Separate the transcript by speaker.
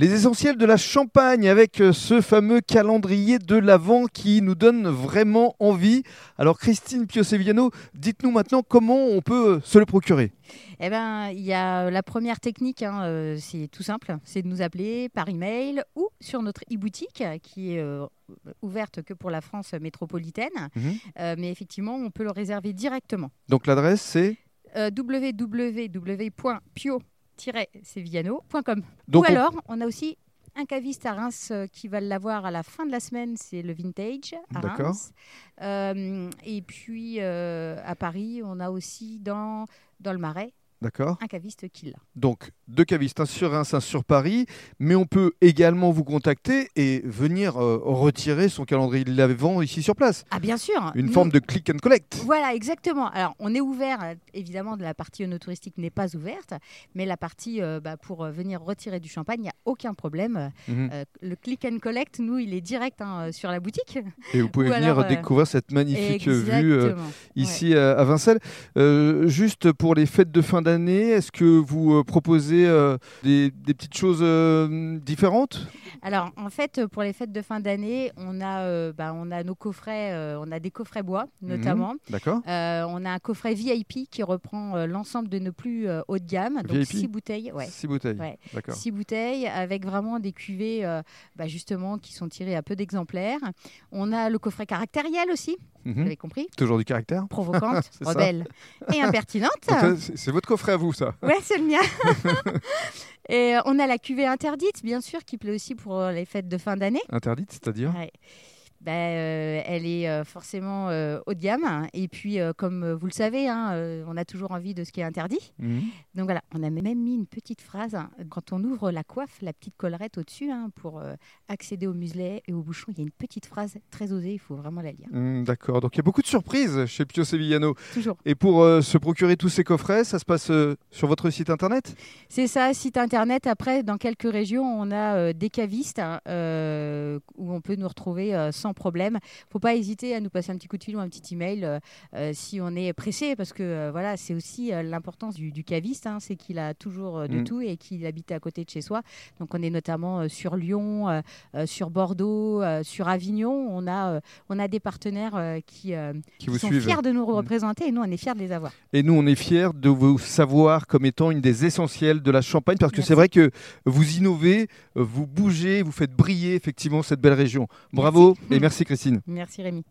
Speaker 1: Les essentiels de la Champagne avec euh, ce fameux calendrier de l'Avent qui nous donne vraiment envie. Alors Christine Pioseviano, dites-nous maintenant comment on peut euh, se le procurer.
Speaker 2: Eh ben, il y a la première technique, hein, euh, c'est tout simple, c'est de nous appeler par email ou sur notre e-boutique qui est euh, ouverte que pour la France métropolitaine.
Speaker 1: Mhm.
Speaker 2: Euh, mais effectivement, on peut le réserver directement.
Speaker 1: Donc l'adresse c'est
Speaker 2: Euh, Ou alors, on a aussi un caviste à Reims euh, qui va l'avoir à la fin de la semaine, c'est le Vintage à. Reims. Euh, et puis euh, à Paris, on a aussi dans, dans le Marais
Speaker 1: D'accord.
Speaker 2: un caviste qui l'a.
Speaker 1: Donc deux cavistes, un sur Reims, un sur Paris, mais on peut également vous contacter et venir euh, retirer son calendrier de l'Avent ici sur place.
Speaker 2: Ah bien sûr
Speaker 1: Une
Speaker 2: nous-
Speaker 1: forme de click and collect.
Speaker 2: Voilà, exactement. Alors, on est ouvert, euh, évidemment, de la partie touristique n'est pas ouverte, mais la partie euh, bah, pour venir retirer du champagne, il n'y a aucun problème.
Speaker 1: Mhm.
Speaker 2: Euh, le click and collect, nous, il est direct hein, sur la boutique.
Speaker 1: Et vous pouvez
Speaker 2: ou
Speaker 1: venir
Speaker 2: alors,
Speaker 1: découvrir cette magnifique vue ici à Vincelles. Euh, juste pour les fêtes de fin d'année, est-ce que vous euh, proposez euh, des, des petites choses euh, différentes?
Speaker 2: Alors, en fait, pour les fêtes de fin d'année, on, a, bah, on a nos coffrets, on a des coffrets bois, notamment.
Speaker 1: D'accord
Speaker 2: on a un coffret VIP qui reprend l'ensemble de nos plus haut de gamme, donc
Speaker 1: VIP?
Speaker 2: six bouteilles. Ouais.
Speaker 1: Six bouteilles.
Speaker 2: Ouais.
Speaker 1: D'accord.
Speaker 2: Six bouteilles avec vraiment des cuvées bah, justement qui sont tirées à peu d'exemplaires. On a le coffret caractériel aussi,
Speaker 1: Mhm.
Speaker 2: vous avez compris,
Speaker 1: Toujours du caractère
Speaker 2: provocante,
Speaker 1: ça.
Speaker 2: rebelle et impertinente.
Speaker 1: C'est c'est votre coffret à vous, ça
Speaker 2: Ouais, c'est le mien. et euh, on a la cuvée interdite, bien sûr, qui plaît aussi pour euh, les fêtes de fin d'année.
Speaker 1: Interdite, c'est-à-dire?
Speaker 2: Ouais. Ben, euh, elle est euh, forcément euh, haut de gamme. Et puis, euh, comme vous le savez, hein, on a toujours envie de ce qui est interdit.
Speaker 1: Mhm.
Speaker 2: Donc voilà, on a même mis une petite phrase. hein. Quand on ouvre la coiffe, la petite collerette au-dessus, hein, pour accéder au muselet et au bouchon, il y a une petite phrase très osée, il faut vraiment la lire.
Speaker 1: Hmm, D'accord, donc il y a beaucoup de surprises chez Pio Sevillano.
Speaker 2: Toujours.
Speaker 1: Et pour se procurer tous ces coffrets, ça se passe sur votre site internet?
Speaker 2: C'est ça, site internet. Après, dans quelques régions, on a des cavistes où on peut nous retrouver euh, sans problème. faut pas hésiter à nous passer un petit coup de fil ou un petit email euh, euh, si on est pressé, parce que euh, voilà, c'est aussi l'importance du, du caviste, hein, c'est qu'il a toujours de
Speaker 1: Mm.
Speaker 2: tout et qu'il habite à côté de chez soi. Donc, on est notamment sur Lyon, sur Bordeaux, sur Avignon. On a, on a des partenaires qui,
Speaker 1: qui vous
Speaker 2: sont
Speaker 1: suivent.
Speaker 2: fiers de nous
Speaker 1: Mm.
Speaker 2: représenter et nous, on est fiers de les avoir.
Speaker 1: Et nous, on est fiers de vous savoir comme étant une des essentielles de la Champagne, parce que c'est vrai que vous innovez, vous bougez, vous faites briller effectivement cette belle région. Bravo et merci Christine.
Speaker 2: Merci Rémi.